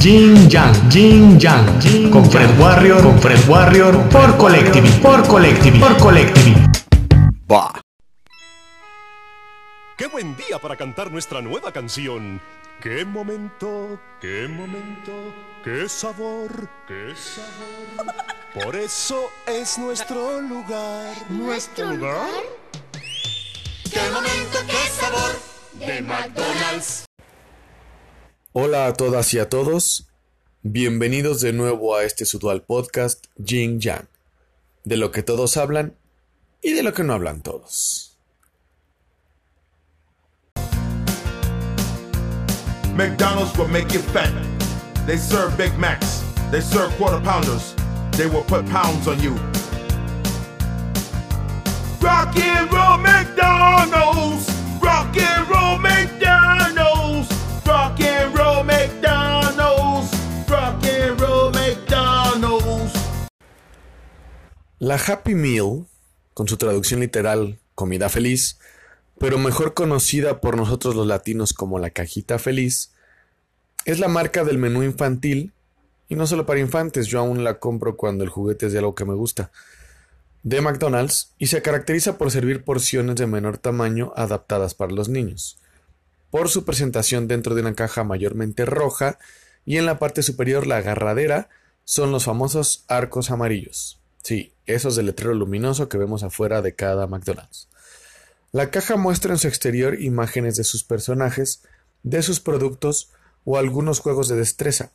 Jin Yang, Jin Yang, con Fred Warrior, con Fred Warrior, por Collective, por Collective, por Collective. Va. ¡Qué buen día para cantar nuestra nueva canción! ¡Qué momento, qué momento, qué sabor, qué sabor! Por eso es nuestro lugar. ¿Nuestro lugar? ¡Qué momento, qué sabor! De McDonald's. Hola a todas y a todos. Bienvenidos de nuevo a este su dual podcast Jing Yang. De lo que todos hablan y de lo que no hablan todos. McDonald's will make you fat. They serve Big Macs. They serve quarter pounders. They will put pounds on you. Rock and roll McDonald's. Rock and roll McDonald's. La Happy Meal, con su traducción literal comida feliz, pero mejor conocida por nosotros los latinos como la cajita feliz, es la marca del menú infantil, y no solo para infantes, yo aún la compro cuando el juguete es de algo que me gusta, de McDonald's, y se caracteriza por servir porciones de menor tamaño adaptadas para los niños, por su presentación dentro de una caja mayormente roja, y en la parte superior la agarradera son los famosos arcos amarillos. Sí, esos de letrero luminoso que vemos afuera de cada McDonald's. La caja muestra en su exterior imágenes de sus personajes, de sus productos o algunos juegos de destreza.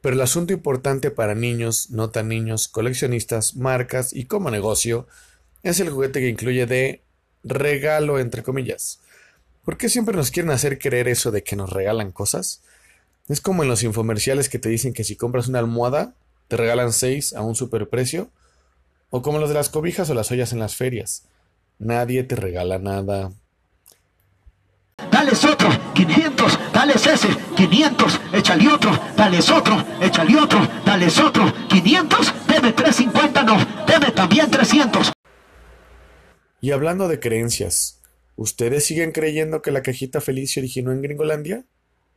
Pero el asunto importante para niños, no tan niños, coleccionistas, marcas y como negocio es el juguete que incluye de regalo entre comillas. ¿Por qué siempre nos quieren hacer creer eso de que nos regalan cosas? Es como en los infomerciales que te dicen que si compras una almohada te regalan seis a un superprecio, o como los de las cobijas o las ollas en las ferias. Nadie te regala nada. Dales otro, 500, dales ese, 500, échale otro, dales otro, échale otro, dales otro, 500, deme 350, no, deme también 300. Y hablando de creencias, ¿ustedes siguen creyendo que la cajita feliz se originó en Gringolandia?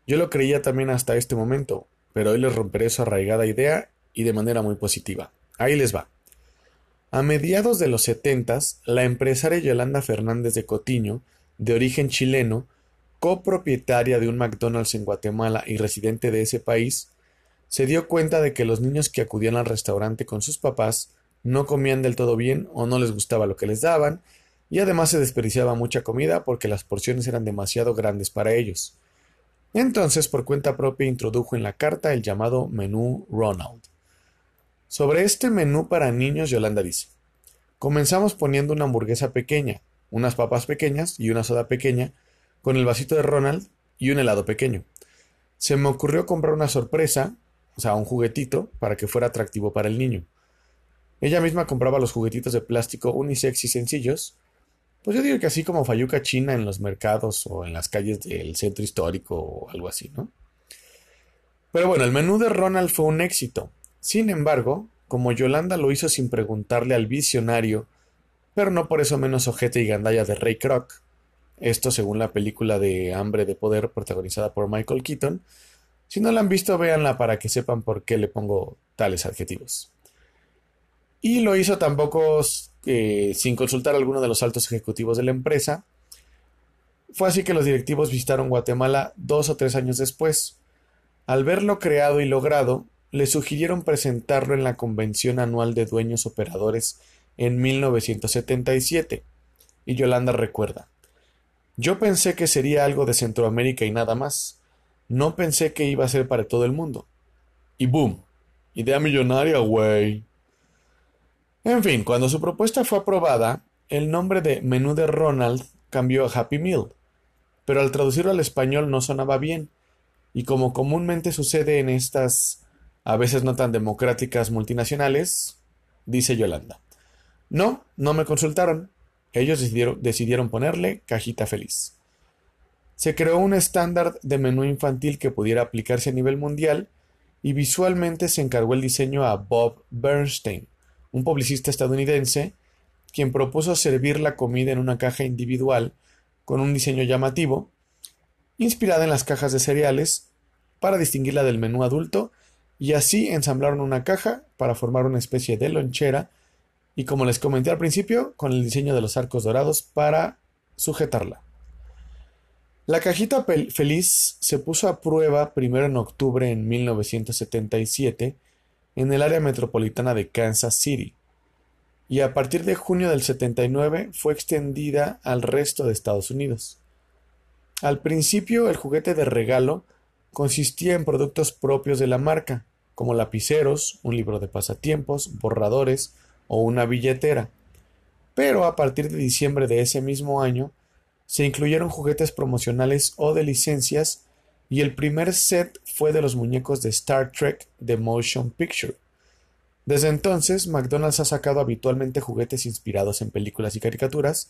Yo lo creía también hasta este momento, pero hoy les romperé su arraigada idea y de manera muy positiva. Ahí les va. A mediados de los setentas, la empresaria Yolanda Fernández de Cotiño, de origen chileno, copropietaria de un McDonald's en Guatemala y residente de ese país, se dio cuenta de que los niños que acudían al restaurante con sus papás no comían del todo bien o no les gustaba lo que les daban, y además se desperdiciaba mucha comida porque las porciones eran demasiado grandes para ellos. Entonces, por cuenta propia, introdujo en la carta el llamado menú Ronald. Sobre este menú para niños, Yolanda dice: Comenzamos poniendo una hamburguesa pequeña, unas papas pequeñas y una soda pequeña, con el vasito de Ronald y un helado pequeño. Se me ocurrió comprar una sorpresa, o sea, un juguetito, para que fuera atractivo para el niño. Ella misma compraba los juguetitos de plástico unisex y sencillos, pues yo digo que así como Fayuca China en los mercados o en las calles del centro histórico o algo así, ¿no? Pero bueno, el menú de Ronald fue un éxito. Sin embargo, como Yolanda lo hizo sin preguntarle al visionario, pero no por eso menos ojete y gandalla de Ray Kroc, esto según la película de Hambre de Poder protagonizada por Michael Keaton, si no la han visto, véanla para que sepan por qué le pongo tales adjetivos. Y lo hizo tampoco eh, sin consultar a alguno de los altos ejecutivos de la empresa. Fue así que los directivos visitaron Guatemala dos o tres años después. Al verlo creado y logrado, le sugirieron presentarlo en la Convención Anual de Dueños Operadores en 1977. Y Yolanda recuerda. Yo pensé que sería algo de Centroamérica y nada más. No pensé que iba a ser para todo el mundo. Y boom. Idea millonaria, güey. En fin, cuando su propuesta fue aprobada, el nombre de menú de Ronald cambió a Happy Meal, pero al traducirlo al español no sonaba bien, y como comúnmente sucede en estas a veces no tan democráticas multinacionales, dice Yolanda. No, no me consultaron. Ellos decidieron, ponerle cajita feliz. Se creó un estándar de menú infantil que pudiera aplicarse a nivel mundial y visualmente se encargó el diseño a Bob Bernstein, un publicista estadounidense, quien propuso servir la comida en una caja individual con un diseño llamativo, inspirada en las cajas de cereales, para distinguirla del menú adulto y así ensamblaron una caja para formar una especie de lonchera y como les comenté al principio, con el diseño de los arcos dorados para sujetarla. La cajita feliz se puso a prueba primero en octubre en 1977 en el área metropolitana de Kansas City y a partir de junio del 79 fue extendida al resto de Estados Unidos. Al principio el juguete de regalo consistía en productos propios de la marca, como lapiceros, un libro de pasatiempos, borradores o una billetera. Pero a partir de diciembre de ese mismo año se incluyeron juguetes promocionales o de licencias y el primer set fue de los muñecos de Star Trek The Motion Picture. Desde entonces, McDonald's ha sacado habitualmente juguetes inspirados en películas y caricaturas,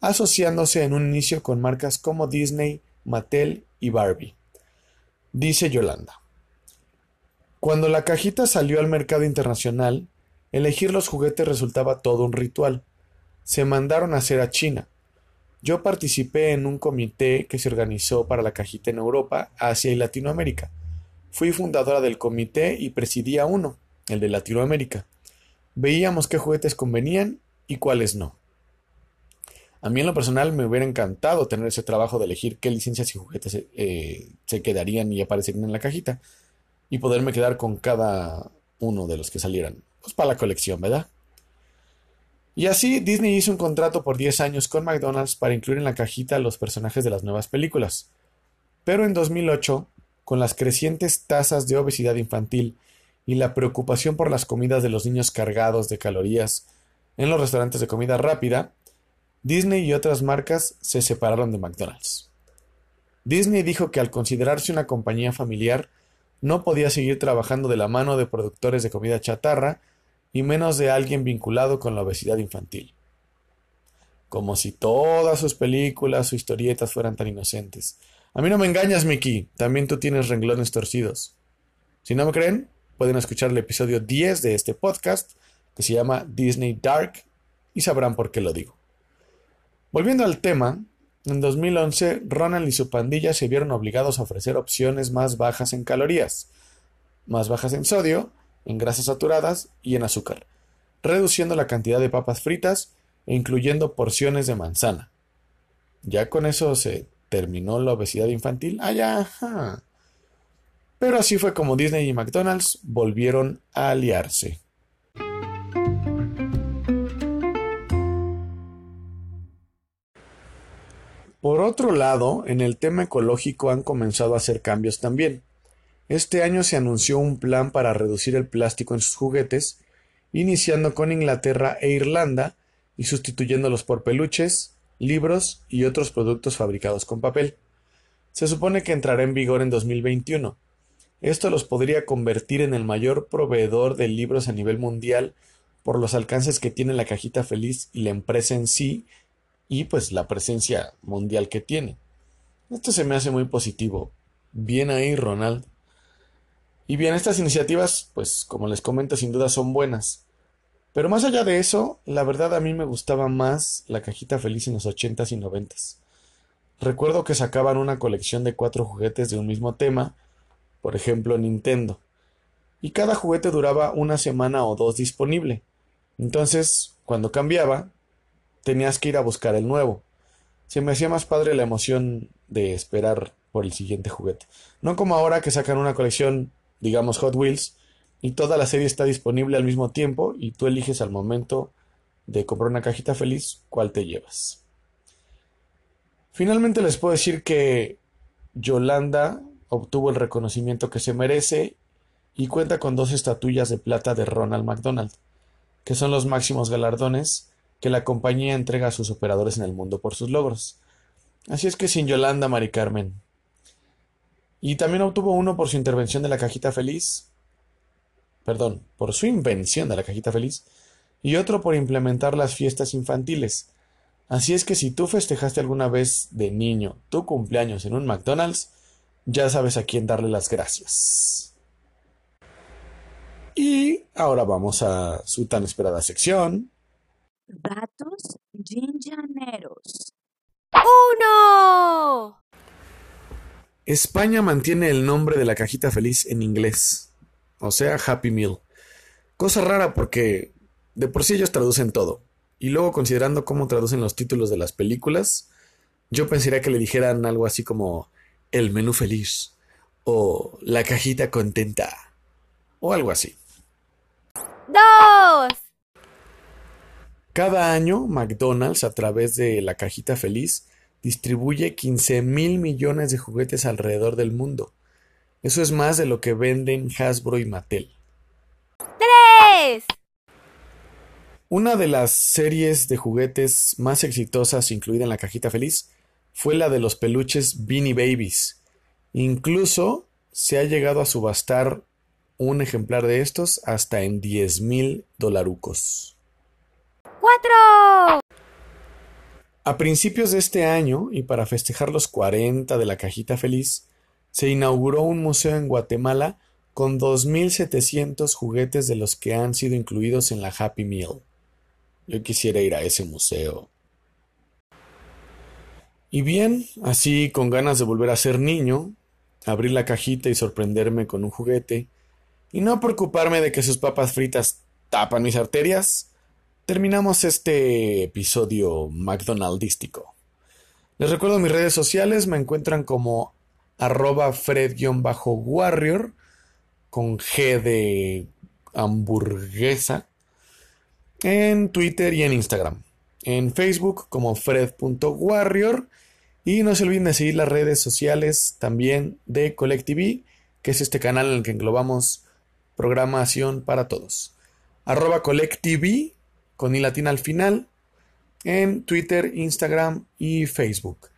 asociándose en un inicio con marcas como Disney, Mattel y Barbie. Dice Yolanda. Cuando la cajita salió al mercado internacional, elegir los juguetes resultaba todo un ritual. Se mandaron a hacer a China, yo participé en un comité que se organizó para la cajita en Europa, Asia y Latinoamérica. Fui fundadora del comité y presidía uno, el de Latinoamérica. Veíamos qué juguetes convenían y cuáles no. A mí en lo personal me hubiera encantado tener ese trabajo de elegir qué licencias y juguetes eh, se quedarían y aparecerían en la cajita y poderme quedar con cada uno de los que salieran. Pues para la colección, ¿verdad? Y así Disney hizo un contrato por 10 años con McDonald's para incluir en la cajita los personajes de las nuevas películas. Pero en 2008, con las crecientes tasas de obesidad infantil y la preocupación por las comidas de los niños cargados de calorías en los restaurantes de comida rápida, Disney y otras marcas se separaron de McDonald's. Disney dijo que al considerarse una compañía familiar, no podía seguir trabajando de la mano de productores de comida chatarra y menos de alguien vinculado con la obesidad infantil. Como si todas sus películas o historietas fueran tan inocentes. A mí no me engañas, Mickey. También tú tienes renglones torcidos. Si no me creen, pueden escuchar el episodio 10 de este podcast, que se llama Disney Dark, y sabrán por qué lo digo. Volviendo al tema, en 2011 Ronald y su pandilla se vieron obligados a ofrecer opciones más bajas en calorías, más bajas en sodio en grasas saturadas y en azúcar, reduciendo la cantidad de papas fritas e incluyendo porciones de manzana. Ya con eso se terminó la obesidad infantil. Ah, Pero así fue como Disney y McDonald's volvieron a aliarse. Por otro lado, en el tema ecológico han comenzado a hacer cambios también. Este año se anunció un plan para reducir el plástico en sus juguetes, iniciando con Inglaterra e Irlanda y sustituyéndolos por peluches, libros y otros productos fabricados con papel. Se supone que entrará en vigor en 2021. Esto los podría convertir en el mayor proveedor de libros a nivel mundial por los alcances que tiene la cajita feliz y la empresa en sí y pues la presencia mundial que tiene. Esto se me hace muy positivo. Bien ahí, Ronald. Y bien, estas iniciativas, pues como les comento, sin duda son buenas. Pero más allá de eso, la verdad a mí me gustaba más la cajita feliz en los ochentas y noventas. Recuerdo que sacaban una colección de cuatro juguetes de un mismo tema, por ejemplo Nintendo, y cada juguete duraba una semana o dos disponible. Entonces, cuando cambiaba, tenías que ir a buscar el nuevo. Se me hacía más padre la emoción de esperar por el siguiente juguete. No como ahora que sacan una colección digamos Hot Wheels, y toda la serie está disponible al mismo tiempo y tú eliges al momento de comprar una cajita feliz cuál te llevas. Finalmente les puedo decir que Yolanda obtuvo el reconocimiento que se merece y cuenta con dos estatuillas de plata de Ronald McDonald, que son los máximos galardones que la compañía entrega a sus operadores en el mundo por sus logros. Así es que sin Yolanda, Mari Carmen, y también obtuvo uno por su intervención de la cajita feliz. Perdón, por su invención de la cajita feliz. Y otro por implementar las fiestas infantiles. Así es que si tú festejaste alguna vez de niño tu cumpleaños en un McDonald's, ya sabes a quién darle las gracias. Y ahora vamos a su tan esperada sección. Datos ginjaneros. ¡Uno! España mantiene el nombre de la cajita feliz en inglés, o sea, Happy Meal. Cosa rara porque de por sí ellos traducen todo. Y luego considerando cómo traducen los títulos de las películas, yo pensaría que le dijeran algo así como el menú feliz o la cajita contenta o algo así. ¡Dos! Cada año, McDonald's, a través de la cajita feliz, distribuye 15 mil millones de juguetes alrededor del mundo. Eso es más de lo que venden Hasbro y Mattel. ¡Tres! Una de las series de juguetes más exitosas incluida en la cajita feliz fue la de los peluches Beanie Babies. Incluso se ha llegado a subastar un ejemplar de estos hasta en 10 mil dolarucos. A principios de este año, y para festejar los 40 de la cajita feliz, se inauguró un museo en Guatemala con 2.700 juguetes de los que han sido incluidos en la Happy Meal. Yo quisiera ir a ese museo. Y bien, así con ganas de volver a ser niño, abrir la cajita y sorprenderme con un juguete, y no preocuparme de que sus papas fritas tapan mis arterias, terminamos este episodio McDonaldístico. Les recuerdo mis redes sociales, me encuentran como arroba fred-warrior con G de hamburguesa en Twitter y en Instagram. En Facebook como fred.warrior y no se olviden de seguir las redes sociales también de Collective, que es este canal en el que englobamos programación para todos. Arroba con i latina al final en Twitter, Instagram y Facebook.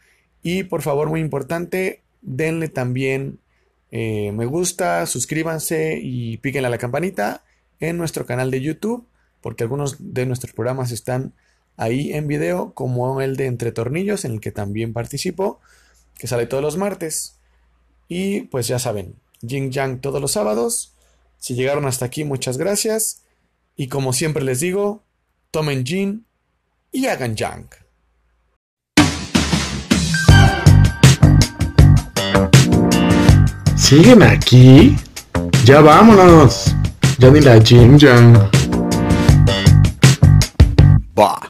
Y por favor, muy importante, denle también eh, me gusta, suscríbanse y píquenle a la campanita en nuestro canal de YouTube, porque algunos de nuestros programas están ahí en video, como el de Entre Tornillos, en el que también participo, que sale todos los martes. Y pues ya saben, Jing Yang todos los sábados. Si llegaron hasta aquí, muchas gracias. Y como siempre les digo, tomen gin y hagan Yang. ¿Siguen aquí? Ya vámonos. Ya ni la Jin Yang. Bah.